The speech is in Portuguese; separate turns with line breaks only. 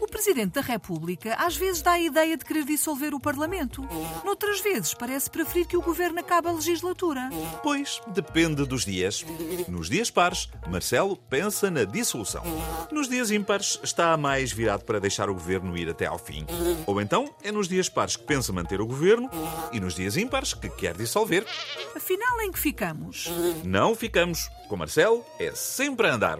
O Presidente da República às vezes dá a ideia de querer dissolver o Parlamento. Noutras vezes parece preferir que o Governo acabe a legislatura.
Pois, depende dos dias. Nos dias pares, Marcelo pensa na dissolução. Nos dias ímpares, está mais virado para deixar o governo ir até ao fim. Ou então, é nos dias pares que pensa manter o governo e nos dias ímpares que quer dissolver.
Afinal, em que ficamos?
Não ficamos. Com Marcelo, é sempre a andar.